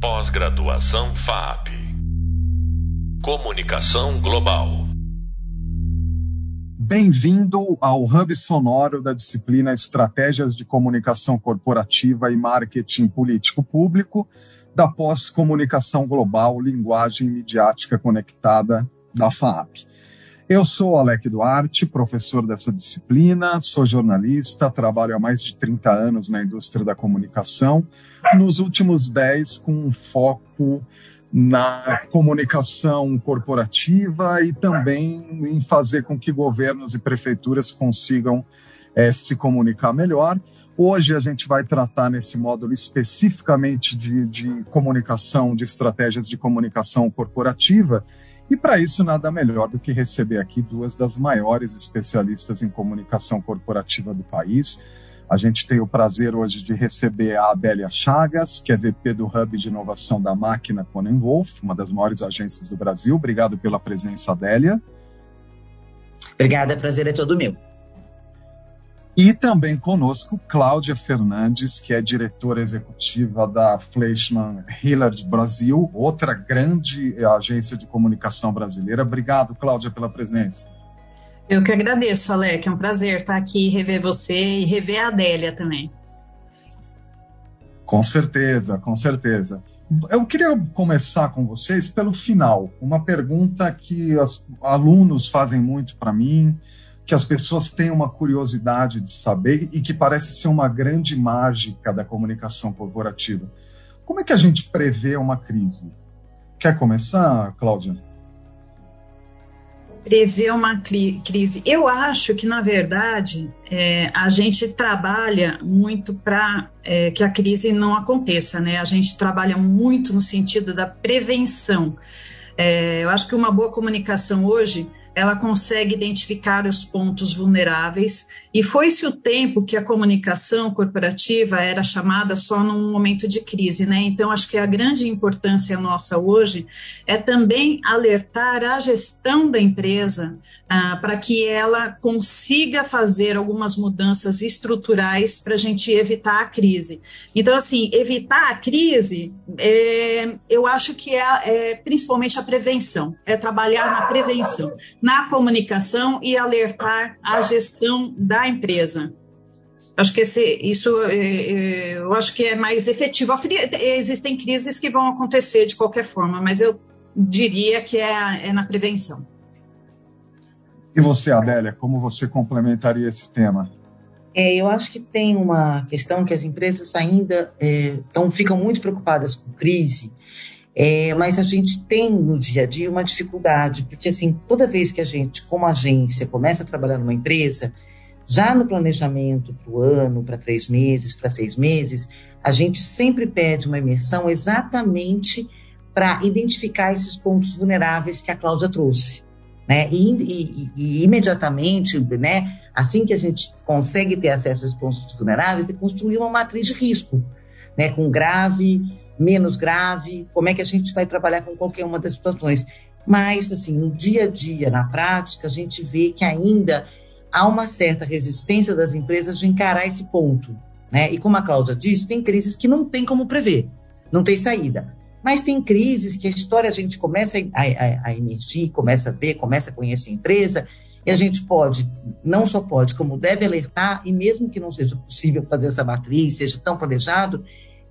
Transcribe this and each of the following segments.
Pós-graduação FAP. Comunicação Global. Bem-vindo ao hub sonoro da disciplina Estratégias de Comunicação Corporativa e Marketing Político Público da pós-comunicação global, linguagem midiática conectada da FAP. Eu sou Alec Duarte, professor dessa disciplina, sou jornalista, trabalho há mais de 30 anos na indústria da comunicação, nos últimos 10 com um foco na comunicação corporativa e também em fazer com que governos e prefeituras consigam é, se comunicar melhor. Hoje a gente vai tratar nesse módulo especificamente de, de comunicação, de estratégias de comunicação corporativa e para isso, nada melhor do que receber aqui duas das maiores especialistas em comunicação corporativa do país. A gente tem o prazer hoje de receber a Adélia Chagas, que é VP do Hub de Inovação da Máquina Conan Wolf, uma das maiores agências do Brasil. Obrigado pela presença, Adélia. Obrigada, prazer é todo meu. E também conosco Cláudia Fernandes, que é diretora executiva da Fleischmann Hillard Brasil, outra grande agência de comunicação brasileira. Obrigado, Cláudia, pela presença. Eu que agradeço, Alec. É um prazer estar aqui rever você e rever a Adélia também. Com certeza, com certeza. Eu queria começar com vocês pelo final. Uma pergunta que os alunos fazem muito para mim que as pessoas têm uma curiosidade de saber e que parece ser uma grande mágica da comunicação corporativa. Como é que a gente prevê uma crise? Quer começar, Cláudia? Prever uma crise. Eu acho que, na verdade, é, a gente trabalha muito para é, que a crise não aconteça, né? A gente trabalha muito no sentido da prevenção. É, eu acho que uma boa comunicação hoje ela consegue identificar os pontos vulneráveis e foi-se o tempo que a comunicação corporativa era chamada só num momento de crise, né? Então acho que a grande importância nossa hoje é também alertar a gestão da empresa ah, para que ela consiga fazer algumas mudanças estruturais para a gente evitar a crise. Então assim, evitar a crise, é, eu acho que é, é principalmente a prevenção, é trabalhar na prevenção na comunicação e alertar a gestão da empresa. Acho que esse, isso é, é, eu acho que é mais efetivo. Existem crises que vão acontecer de qualquer forma, mas eu diria que é, é na prevenção. E você, Adélia, como você complementaria esse tema? É, eu acho que tem uma questão que as empresas ainda é, tão, ficam muito preocupadas com crise é, mas a gente tem no dia a dia uma dificuldade, porque assim, toda vez que a gente, como agência, começa a trabalhar numa empresa, já no planejamento para o ano, para três meses, para seis meses, a gente sempre pede uma imersão exatamente para identificar esses pontos vulneráveis que a Cláudia trouxe. Né? E, e, e, imediatamente, né, assim que a gente consegue ter acesso a esses pontos vulneráveis, é construir uma matriz de risco, né, com grave, menos grave, como é que a gente vai trabalhar com qualquer uma das situações. Mas, assim, no dia a dia, na prática, a gente vê que ainda há uma certa resistência das empresas de encarar esse ponto. Né? E como a Cláudia disse, tem crises que não tem como prever, não tem saída. Mas tem crises que a história a gente começa a, a, a emergir, começa a ver, começa a conhecer a empresa, e a gente pode, não só pode, como deve alertar, e mesmo que não seja possível fazer essa matriz, seja tão planejado,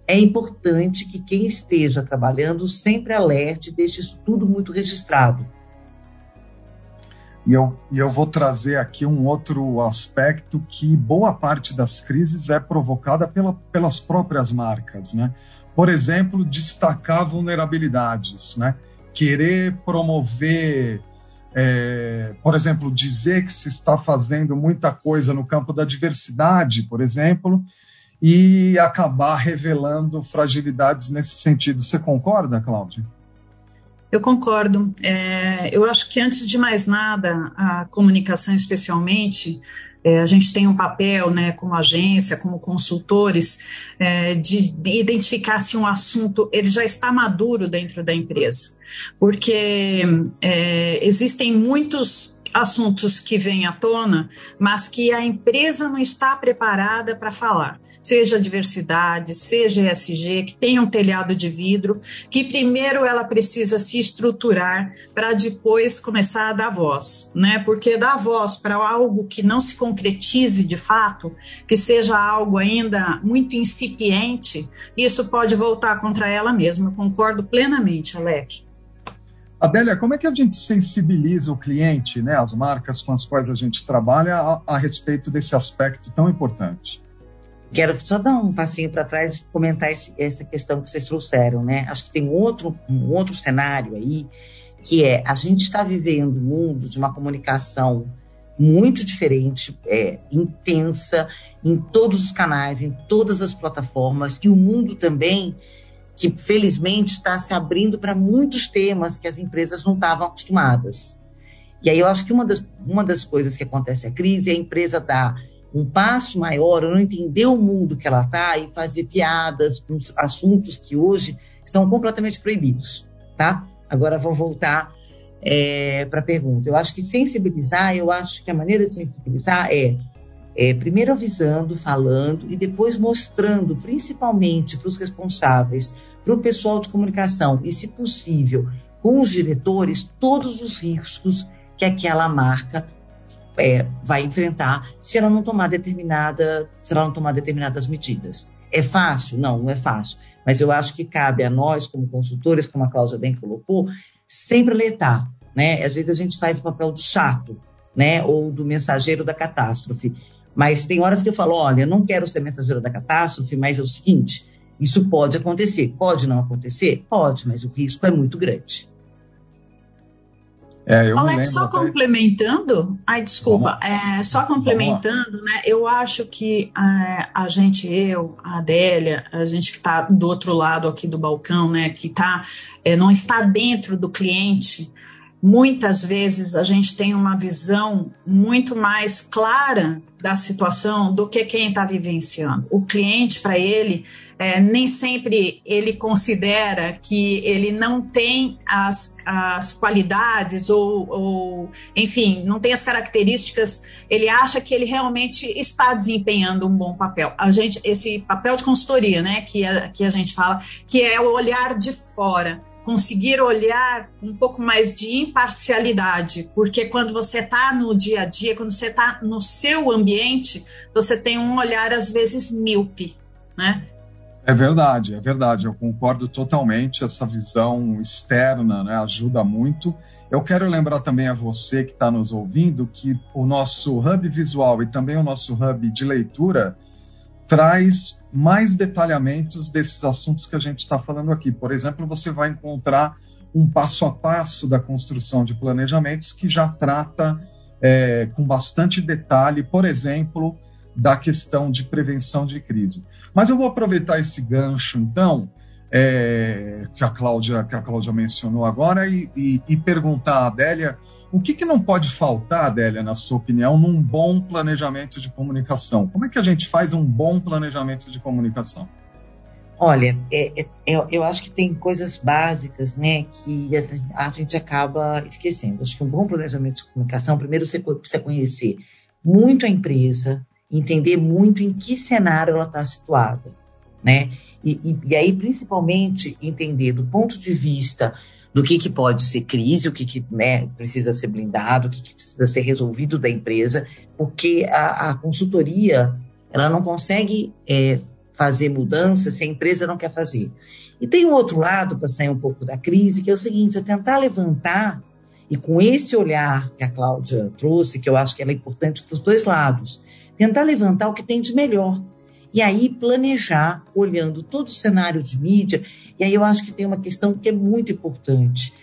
é importante que quem esteja trabalhando sempre alerte, deixe isso tudo muito registrado. E eu, e eu vou trazer aqui um outro aspecto que boa parte das crises é provocada pela, pelas próprias marcas, né? Por exemplo, destacar vulnerabilidades, né? Querer promover, é, por exemplo, dizer que se está fazendo muita coisa no campo da diversidade, por exemplo, e acabar revelando fragilidades nesse sentido. Você concorda, Cláudia? Eu concordo. É, eu acho que antes de mais nada, a comunicação, especialmente, é, a gente tem um papel, né, como agência, como consultores, é, de, de, identificar se um assunto ele já está maduro dentro da empresa, porque é, existem muitos assuntos que vêm à tona, mas que a empresa não está preparada para falar. Seja diversidade, seja ESG, que tenha um telhado de vidro, que primeiro ela precisa se estruturar para depois começar a dar voz, né? Porque dar voz para algo que não se concretize de fato, que seja algo ainda muito incipiente, isso pode voltar contra ela mesma. Eu concordo plenamente, Alec. Adélia, como é que a gente sensibiliza o cliente, né, as marcas com as quais a gente trabalha, a, a respeito desse aspecto tão importante? Quero só dar um passinho para trás e comentar esse, essa questão que vocês trouxeram, né? Acho que tem outro, um outro cenário aí, que é a gente está vivendo um mundo de uma comunicação muito diferente, é, intensa, em todos os canais, em todas as plataformas, e o mundo também que felizmente está se abrindo para muitos temas que as empresas não estavam acostumadas. E aí eu acho que uma das, uma das coisas que acontece a crise é a empresa dar um passo maior, não entender o mundo que ela está e fazer piadas com assuntos que hoje estão completamente proibidos, tá? Agora vou voltar é, para a pergunta. Eu acho que sensibilizar, eu acho que a maneira de sensibilizar é, é primeiro avisando, falando e depois mostrando, principalmente para os responsáveis para o pessoal de comunicação e, se possível, com os diretores, todos os riscos que aquela marca é, vai enfrentar se ela não tomar determinada, se ela não tomar determinadas medidas. É fácil? Não, não é fácil. Mas eu acho que cabe a nós, como consultores, como a Cláudia bem colocou, sempre alertar. Né? Às vezes a gente faz o papel do chato, né? Ou do mensageiro da catástrofe. Mas tem horas que eu falo, olha, não quero ser mensageiro da catástrofe, mas é o seguinte, isso pode acontecer. Pode não acontecer? Pode, mas o risco é muito grande. É, Alex, só até... complementando, ai desculpa, é, só complementando, né? Eu acho que é, a gente, eu, a Adélia, a gente que está do outro lado aqui do balcão, né, que tá, é, não está dentro do cliente, muitas vezes a gente tem uma visão muito mais clara da situação do que quem está vivenciando. O cliente, para ele, é, nem sempre ele considera que ele não tem as, as qualidades ou, ou, enfim, não tem as características. Ele acha que ele realmente está desempenhando um bom papel. A gente, esse papel de consultoria, né, que a, que a gente fala, que é o olhar de fora conseguir olhar um pouco mais de imparcialidade, porque quando você está no dia a dia, quando você está no seu ambiente, você tem um olhar às vezes míope, né? É verdade, é verdade. Eu concordo totalmente. Essa visão externa né, ajuda muito. Eu quero lembrar também a você que está nos ouvindo que o nosso hub visual e também o nosso hub de leitura traz mais detalhamentos desses assuntos que a gente está falando aqui. Por exemplo, você vai encontrar um passo a passo da construção de planejamentos que já trata é, com bastante detalhe, por exemplo, da questão de prevenção de crise. Mas eu vou aproveitar esse gancho, então, é, que, a Cláudia, que a Cláudia mencionou agora, e, e, e perguntar à Adélia o que, que não pode faltar, Adélia, na sua opinião, num bom planejamento de comunicação? Como é que a gente faz um bom planejamento de comunicação? Olha, é, é, é eu acho que tem coisas básicas, né, que a gente acaba esquecendo. Acho que um bom planejamento de comunicação, primeiro você precisa conhecer muito a empresa, entender muito em que cenário ela está situada, né? E, e, e, aí, principalmente, entender do ponto de vista do que, que pode ser crise, o que, que né, precisa ser blindado, o que, que, precisa ser resolvido da empresa, porque a, a consultoria ela não consegue é, fazer mudança se a empresa não quer fazer. E tem um outro lado para sair um pouco da crise, que é o seguinte: é tentar levantar, e com esse olhar que a Cláudia trouxe, que eu acho que ela é importante para os dois lados, tentar levantar o que tem de melhor. E aí planejar, olhando todo o cenário de mídia e aí eu acho que tem uma questão que é muito importante.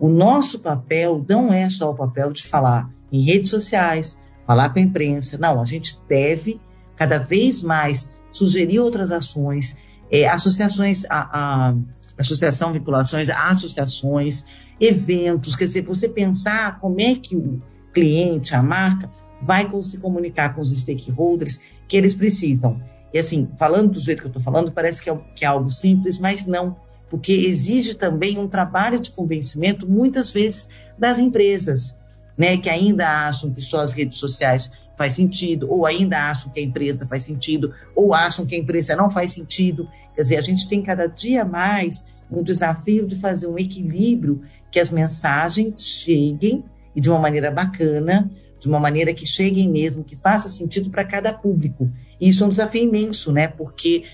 O nosso papel não é só o papel de falar em redes sociais, falar com a imprensa. Não, a gente deve cada vez mais sugerir outras ações, é, associações, a, a, associação, vinculações associações, eventos, quer dizer, você pensar como é que o cliente, a marca, vai se comunicar com os stakeholders que eles precisam. E assim, falando do jeito que eu estou falando, parece que é, que é algo simples, mas não, porque exige também um trabalho de convencimento, muitas vezes, das empresas, né, que ainda acham que só as redes sociais faz sentido, ou ainda acham que a empresa faz sentido, ou acham que a empresa não faz sentido. Quer dizer, a gente tem cada dia mais um desafio de fazer um equilíbrio que as mensagens cheguem e de uma maneira bacana, de uma maneira que cheguem mesmo, que faça sentido para cada público. E isso é um desafio imenso, né? Porque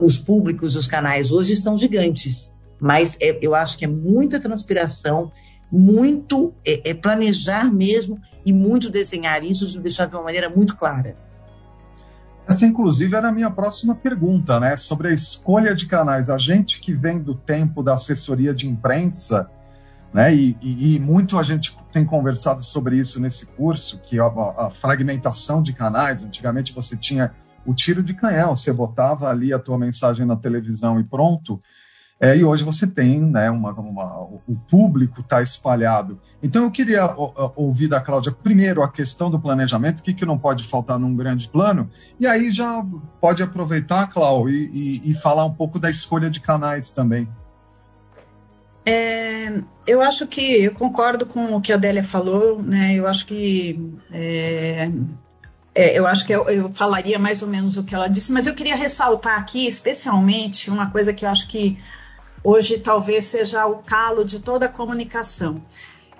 os públicos, os canais hoje são gigantes, mas é, eu acho que é muita transpiração, muito é, é planejar mesmo e muito desenhar isso de deixar de uma maneira muito clara. Essa, inclusive, era a minha próxima pergunta, né? Sobre a escolha de canais. A gente que vem do tempo da assessoria de imprensa, né? E, e, e muito a gente tem conversado sobre isso nesse curso, que a, a, fragmentação de canais. Antigamente você tinha o tiro de canhão, você botava ali a tua mensagem na televisão e pronto. É, e hoje você tem, né, uma, uma, o público está espalhado. Então eu queria ouvir da Cláudia primeiro a questão do planejamento, o que, que não pode faltar num grande plano, e aí já pode aproveitar, Cláudia, e, e falar um pouco da escolha de canais também. É, eu acho que eu concordo com o que a Adélia falou, né? Eu acho que é, é, eu acho que eu, eu, falaria mais ou menos o que ela disse, mas eu queria ressaltar aqui, especialmente, uma coisa que eu acho que hoje talvez seja o calo de toda a comunicação,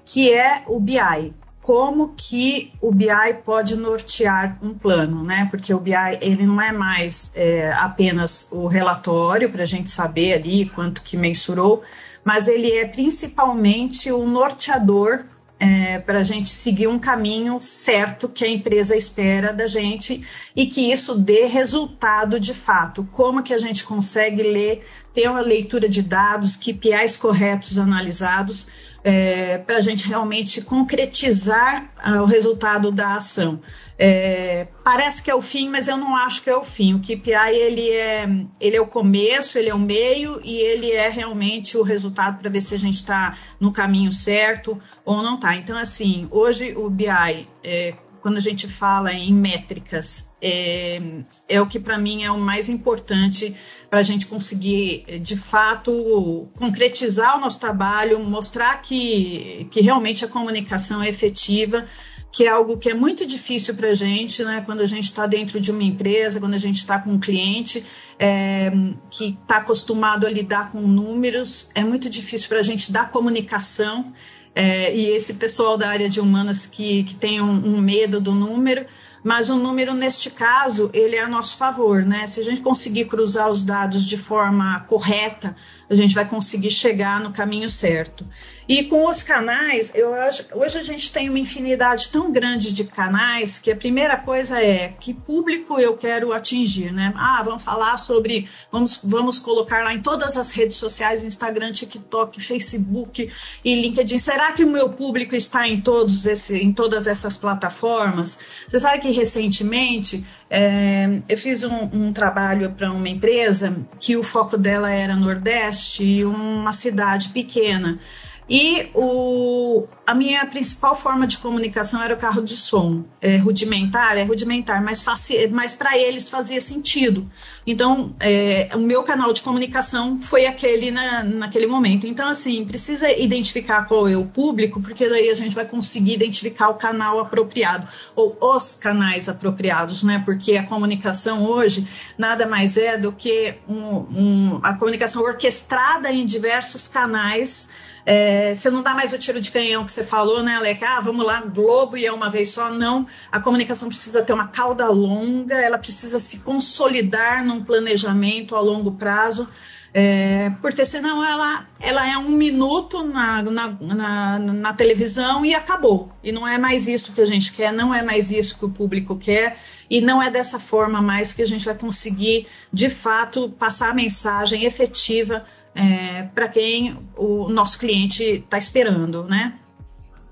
que é o BI. Como que o BI pode nortear um plano, né? Porque o BI ele não é mais é, apenas o relatório para a gente saber ali quanto que mensurou, mas ele é principalmente o norteador é, para a gente seguir um caminho certo que a empresa espera da gente e que isso dê resultado de fato. Como que a gente consegue ler, ter uma leitura de dados, KPIs corretos analisados, é, para a gente realmente concretizar ah, o resultado da ação. É, parece que é o fim, mas eu não acho que é o fim. O KPI ele é, ele é o começo, ele é o meio e ele é realmente o resultado para ver se a gente está no caminho certo ou não está. Então, assim, hoje o BI, é, quando a gente fala em métricas, é, é o que para mim é o mais importante para a gente conseguir, de fato, concretizar o nosso trabalho, mostrar que, que realmente a comunicação é efetiva que é algo que é muito difícil para a gente, né? Quando a gente está dentro de uma empresa, quando a gente está com um cliente é, que está acostumado a lidar com números, é muito difícil para a gente dar comunicação. É, e esse pessoal da área de humanas que, que tem um, um medo do número, mas o número neste caso ele é a nosso favor, né? Se a gente conseguir cruzar os dados de forma correta, a gente vai conseguir chegar no caminho certo. E com os canais, eu acho, hoje a gente tem uma infinidade tão grande de canais que a primeira coisa é que público eu quero atingir, né? Ah, vamos falar sobre, vamos, vamos colocar lá em todas as redes sociais, Instagram, TikTok, Facebook e LinkedIn. Será que o meu público está em todos esse, em todas essas plataformas? Você sabe que recentemente é, eu fiz um, um trabalho para uma empresa que o foco dela era Nordeste e uma cidade pequena. E o, a minha principal forma de comunicação era o carro de som. É, rudimentar, é rudimentar, mas, mas para eles fazia sentido. Então, é, o meu canal de comunicação foi aquele na, naquele momento. Então, assim, precisa identificar qual é o público, porque daí a gente vai conseguir identificar o canal apropriado, ou os canais apropriados, né? Porque a comunicação hoje nada mais é do que um, um, a comunicação orquestrada em diversos canais é, você não dá mais o tiro de canhão que você falou, né, Alec? Ah, vamos lá, Globo e é uma vez só. Não, a comunicação precisa ter uma cauda longa, ela precisa se consolidar num planejamento a longo prazo. É, porque senão ela, ela é um minuto na, na, na, na, televisão e acabou. E não é mais isso que a gente quer, não é mais isso que o público quer, e não é dessa forma mais que a gente vai conseguir, de fato, passar a mensagem efetiva é, para quem o nosso cliente está esperando, né?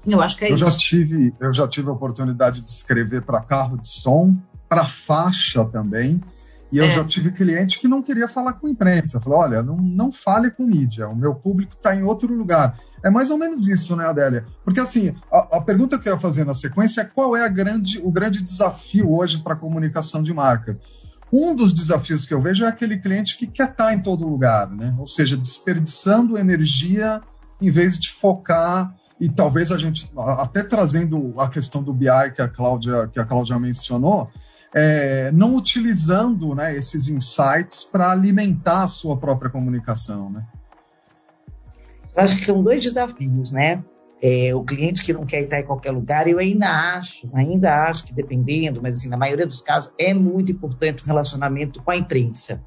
Eu acho que é eu isso. Já tive, eu já tive a oportunidade de escrever para carro de som, para faixa também, e eu é. já tive cliente que não queria falar com imprensa. Falou, olha, não, não fale com mídia, o meu público está em outro lugar. É mais ou menos isso, né, Adélia? Porque assim, a, a, pergunta que eu ia fazer na sequência é qual é grande, o grande desafio hoje para a comunicação de marca? Um dos desafios que eu vejo é aquele cliente que quer estar em todo lugar, né? ou seja, desperdiçando energia em vez de focar e talvez a gente, até trazendo a questão do BI que a Cláudia, que a Cláudia mencionou, é, não utilizando né, esses insights para alimentar a sua própria comunicação. Né? Acho que são dois desafios, né? É, o cliente que não quer estar em qualquer lugar, eu ainda acho, ainda acho que dependendo, mas assim, na maioria dos casos, é muito importante o relacionamento com a imprensa.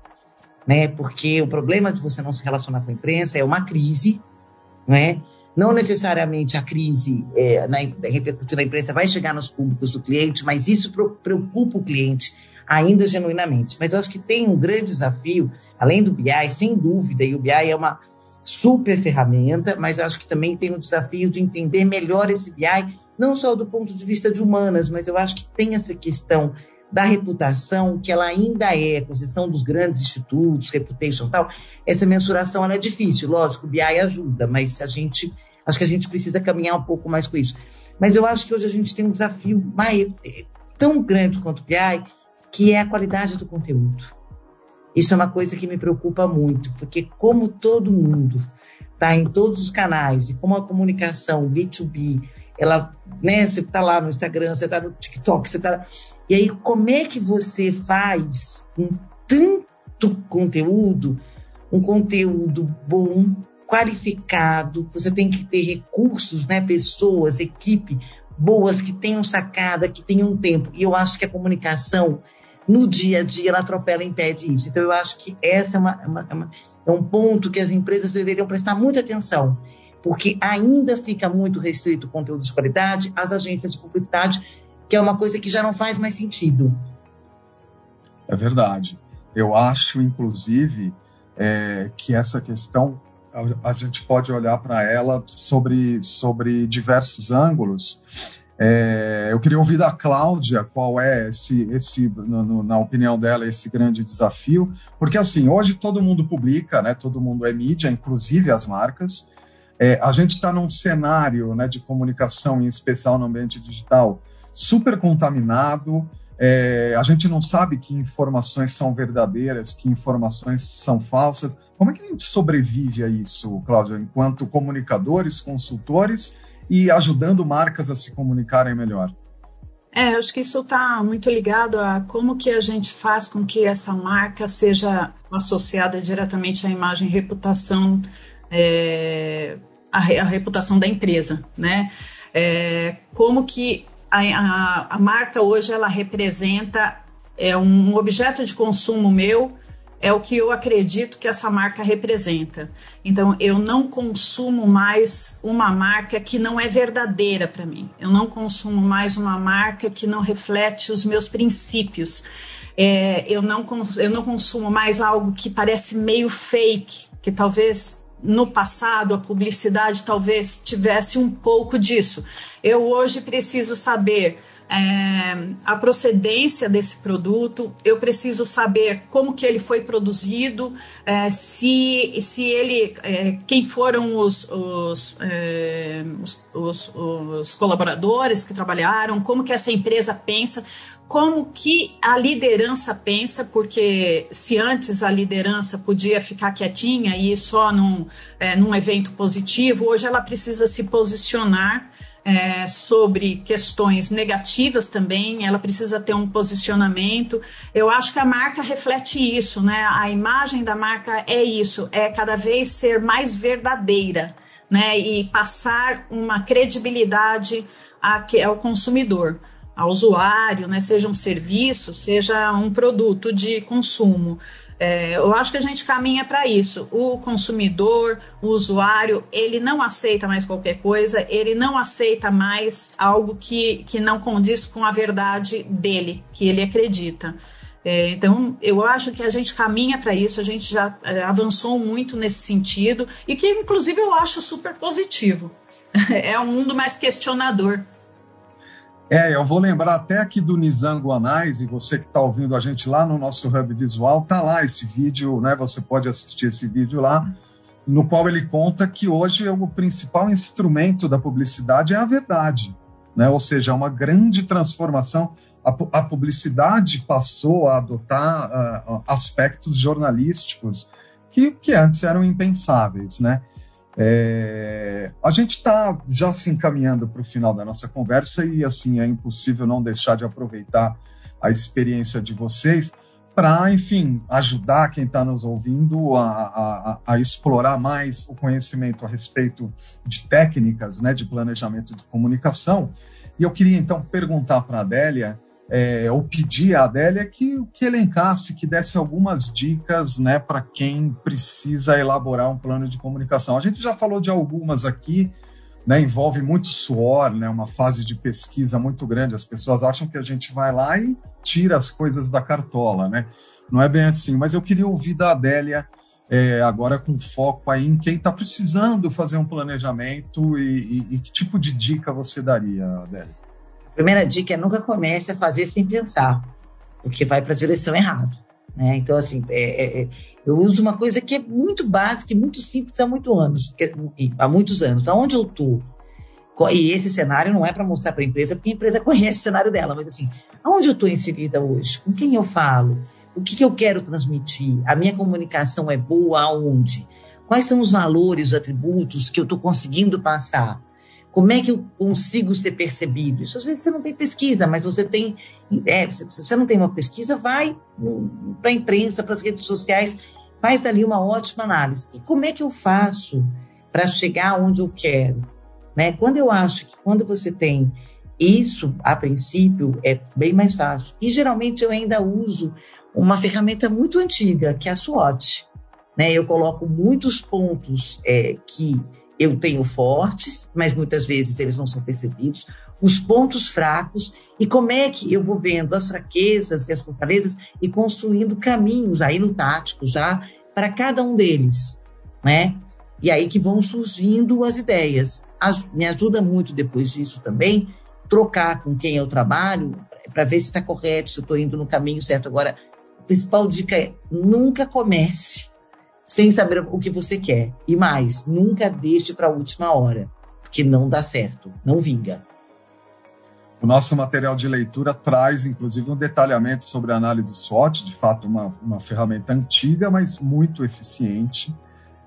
Né? Porque o problema de você não se relacionar com a imprensa é uma crise, né? Não necessariamente a crise é, na, repercutir na imprensa vai chegar nos públicos do cliente, mas isso preocupa o cliente ainda genuinamente. Mas eu acho que tem um grande desafio, além do BI, sem dúvida, e o BI é uma super ferramenta, mas acho que também tem o desafio de entender melhor esse BI, não só do ponto de vista de humanas, mas eu acho que tem essa questão da reputação, que ela ainda é, com exceção dos grandes institutos, reputation e tal, essa mensuração ela é difícil, lógico, o BI ajuda, mas a gente, acho que a gente precisa caminhar um pouco mais com isso. Mas eu acho que hoje a gente tem um desafio mais, tão grande quanto o BI, que é a qualidade do conteúdo. Isso é uma coisa que me preocupa muito, porque como todo mundo está em todos os canais e como a comunicação B2B ela, né, você está lá no Instagram, você está no TikTok, você está. E aí, como é que você faz com tanto conteúdo, um conteúdo bom, qualificado, você tem que ter recursos, né, pessoas, equipe boas que tenham sacada, que tenham tempo. E eu acho que a comunicação no dia a dia ela atropela e impede isso. Então eu acho que essa é, uma, uma, uma, é um ponto que as empresas deveriam prestar muita atenção porque ainda fica muito restrito o conteúdo de qualidade às agências de publicidade, que é uma coisa que já não faz mais sentido. É verdade. Eu acho, inclusive, é, que essa questão a gente pode olhar para ela sobre, sobre diversos ângulos. É, eu queria ouvir da Cláudia qual é esse, esse no, no, na opinião dela, esse grande desafio, porque assim hoje todo mundo publica, né? Todo mundo é mídia, inclusive as marcas. É, a gente está num cenário né, de comunicação, em especial no ambiente digital, super contaminado. É, a gente não sabe que informações são verdadeiras, que informações são falsas. Como é que a gente sobrevive a isso, Cláudio, enquanto comunicadores, consultores e ajudando marcas a se comunicarem melhor? É, acho que isso está muito ligado a como que a gente faz com que essa marca seja associada diretamente à imagem reputação é, a, a, reputação da empresa, né? É, como que a, a, a, marca hoje ela representa é um objeto de consumo meu é o que eu acredito que essa marca representa. Então, eu não consumo mais uma marca que não é verdadeira para mim. Eu não consumo mais uma marca que não reflete os meus princípios. É, eu, não, eu não consumo mais algo que parece meio fake, que talvez no passado a publicidade talvez tivesse um pouco disso. Eu hoje preciso saber é, a procedência desse produto, eu preciso saber como que ele foi produzido, é, se, se ele, é, quem foram os, os, é, os, os, os, colaboradores que trabalharam, como que essa empresa pensa, como que a liderança pensa, porque se antes a liderança podia ficar quietinha e só num, é, num evento positivo, hoje ela precisa se posicionar é, sobre questões negativas também, ela precisa ter um posicionamento. Eu acho que a marca reflete isso, né? A imagem da marca é isso, é cada vez ser mais verdadeira, né? E passar uma credibilidade ao consumidor, ao usuário, né? Seja um serviço, seja um produto de consumo. É, eu acho que a gente caminha para isso. O consumidor, o usuário, ele não aceita mais qualquer coisa, ele não aceita mais algo que, que não condiz com a verdade dele, que ele acredita. É, então, eu acho que a gente caminha para isso, a gente já é, avançou muito nesse sentido e que, inclusive, eu acho super positivo. É um mundo mais questionador. É, eu vou lembrar até aqui do Nizango Anais, e você que está ouvindo a gente lá no nosso Hub Visual, tá lá esse vídeo, né? Você pode assistir esse vídeo lá, no qual ele conta que hoje o principal instrumento da publicidade é a verdade, né? Ou seja, uma grande transformação. A, a publicidade passou a adotar uh, aspectos jornalísticos que, que antes eram impensáveis, né? É, a gente está já se encaminhando para o final da nossa conversa e assim é impossível não deixar de aproveitar a experiência de vocês para, enfim, ajudar quem está nos ouvindo a, a, a, explorar mais o conhecimento a respeito de técnicas né, de planejamento de comunicação. E eu queria então perguntar para a Adélia é, ou pedir à Adélia que, que elencasse, que desse algumas dicas né, para quem precisa elaborar um plano de comunicação. A gente já falou de algumas aqui, né, envolve muito suor, né, uma fase de pesquisa muito grande. As pessoas acham que a gente vai lá e tira as coisas da cartola, né? Não é bem assim, mas eu queria ouvir da Adélia, é, agora com foco aí em quem está precisando fazer um planejamento e, e, e que tipo de dica você daria, Adélia? Primeira dica é nunca comece a fazer sem pensar, porque vai para a direção errada. Né? Então, assim, é, é, é, eu uso uma coisa que é muito básica e muito simples há muitos anos. Que, há muitos anos. Então, onde eu estou? E esse cenário não é para mostrar para a empresa, porque a empresa conhece o cenário dela, mas assim, aonde eu estou inserida hoje? Com quem eu falo? O que, que eu quero transmitir? A minha comunicação é boa aonde? Quais são os valores, os atributos que eu estou conseguindo passar? Como é que eu consigo ser percebido? Isso às vezes você não tem pesquisa, mas você tem. É, se você não tem uma pesquisa, vai para a imprensa, para as redes sociais, faz dali uma ótima análise. E como é que eu faço para chegar onde eu quero? Né? Quando eu acho que quando você tem isso, a princípio, é bem mais fácil. E geralmente eu ainda uso uma ferramenta muito antiga, que é a SWOT. Né? Eu coloco muitos pontos é, que eu tenho fortes, mas muitas vezes eles não são percebidos, os pontos fracos e como é que eu vou vendo as fraquezas e as fortalezas e construindo caminhos aí no tático já para cada um deles, né? E aí que vão surgindo as ideias. Me ajuda muito depois disso também trocar com quem eu trabalho para ver se está correto, se eu estou indo no caminho certo. Agora, a principal dica é nunca comece sem saber o que você quer. E mais, nunca deixe para a última hora, porque não dá certo, não vinga. O nosso material de leitura traz, inclusive, um detalhamento sobre a análise SWOT, de fato, uma, uma ferramenta antiga, mas muito eficiente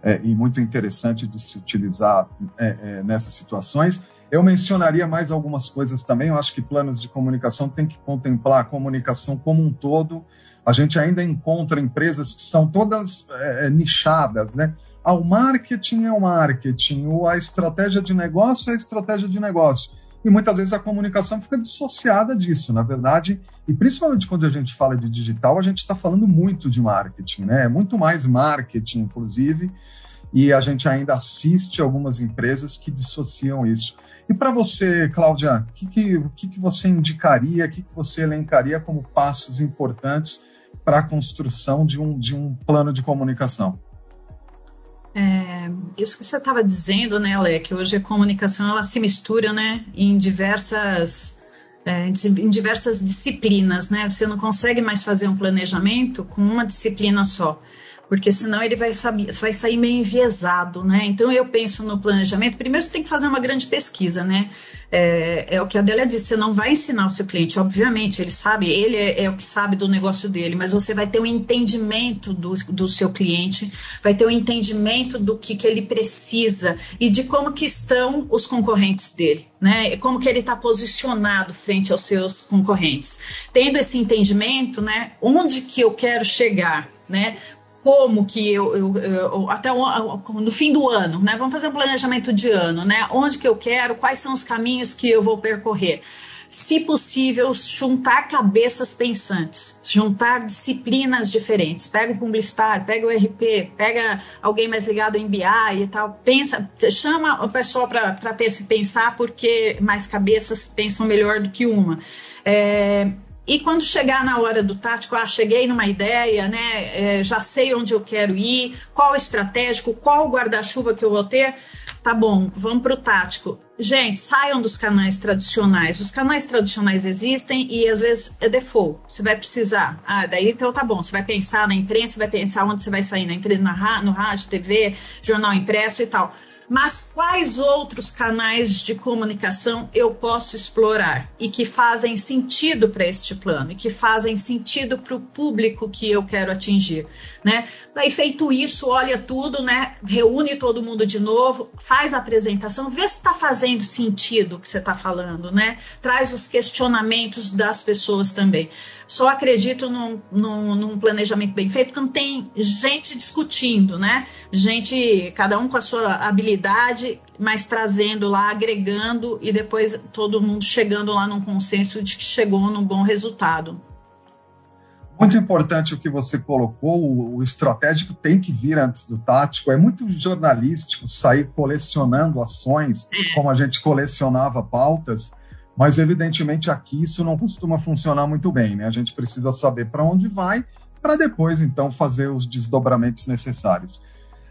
é, e muito interessante de se utilizar é, é, nessas situações. Eu mencionaria mais algumas coisas também. Eu acho que planos de comunicação têm que contemplar a comunicação como um todo. A gente ainda encontra empresas que são todas é, é nichadas, né? Ah, o marketing é o marketing, a estratégia de negócio é a estratégia de negócio. E muitas vezes a comunicação fica dissociada disso, na verdade. E principalmente quando a gente fala de digital, a gente está falando muito de marketing, né? É muito mais marketing, inclusive e a gente ainda assiste algumas empresas que dissociam isso. E para você, Cláudia, o que, que, que, você indicaria, o que, que você elencaria como passos importantes para a construção de um, de um plano de comunicação? É, isso que você estava dizendo, né, Ale, que hoje a comunicação ela se mistura, né, em diversas é, em diversas disciplinas, né? Você não consegue mais fazer um planejamento com uma disciplina só porque senão ele vai, saber, vai sair meio enviesado, né? Então eu penso no planejamento. Primeiro você tem que fazer uma grande pesquisa, né? É, é, o que a Adélia disse, você não vai ensinar o seu cliente, obviamente, ele sabe, ele é, é, o que sabe do negócio dele, mas você vai ter um entendimento do, do seu cliente, vai ter um entendimento do que, que ele precisa e de como que estão os concorrentes dele, né? Como que ele está posicionado frente aos seus concorrentes. Tendo esse entendimento, né? Onde que eu quero chegar, né? Como que eu, eu, eu, até o, no fim do ano, né? Vamos fazer um planejamento de ano, né? Onde que eu quero, quais são os caminhos que eu vou percorrer. Se possível, juntar cabeças pensantes, juntar disciplinas diferentes. Pega o publicitário, pega o RP, pega alguém mais ligado em BI e tal. Pensa, chama a pessoa para esse pensar, porque mais cabeças pensam melhor do que uma. É, e quando chegar na hora do tático, ah, cheguei numa ideia, né? É, já sei onde eu quero ir, qual estratégico, qual guarda-chuva que eu vou ter. Tá bom, vamos para o tático. gente, saiam dos canais tradicionais. Os canais tradicionais existem e às vezes é default. Você vai precisar. Ah, daí então tá bom. Você vai pensar na imprensa, vai pensar onde você vai sair na imprensa, no rádio, TV, jornal impresso e tal mas quais outros canais de comunicação eu posso explorar e que fazem sentido para este plano e que fazem sentido para o público que eu quero atingir, né? Daí feito isso, olha tudo, né? Reúne todo mundo de novo, faz a apresentação, vê se está fazendo sentido o que você está falando, né? Traz os questionamentos das pessoas também. Só acredito num, num, num planejamento bem feito quando tem gente discutindo, né? Gente, cada um com a sua habilidade, mas trazendo lá, agregando e depois todo mundo chegando lá num consenso de que chegou num bom resultado. Muito importante o que você colocou, o estratégico tem que vir antes do tático. É muito jornalístico sair colecionando ações, é. como a gente colecionava pautas mas, evidentemente, aqui isso não costuma funcionar muito bem, né? A gente precisa saber para onde vai, para depois, então, fazer os desdobramentos necessários.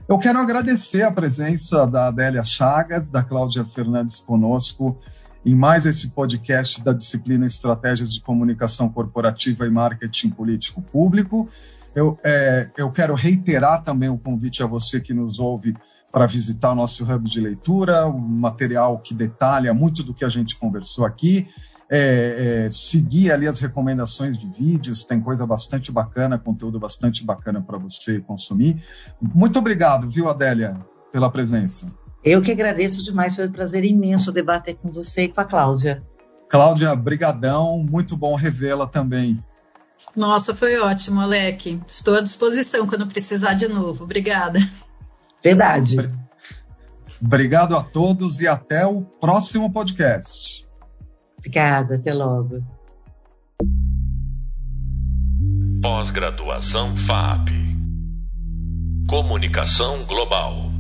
Eu quero agradecer a presença da Adélia Chagas, da Cláudia Fernandes conosco, em mais esse podcast da disciplina Estratégias de Comunicação Corporativa e Marketing Político Público. Eu, é, eu quero reiterar também o convite a você que nos ouve para visitar o nosso hub de leitura, um material que detalha muito do que a gente conversou aqui. É, é, seguir ali as recomendações de vídeos, tem coisa bastante bacana, conteúdo bastante bacana para você consumir. Muito obrigado, viu, Adélia, pela presença. Eu que agradeço demais, foi um prazer imenso debater com você e com a Cláudia. Cláudia, brigadão, muito bom revê-la também. Nossa, foi ótimo, Alec. Estou à disposição quando precisar de novo. Obrigada. Verdade. Obrigado a todos e até o próximo podcast. Obrigada, até logo. Pós-graduação FAP. Comunicação Global.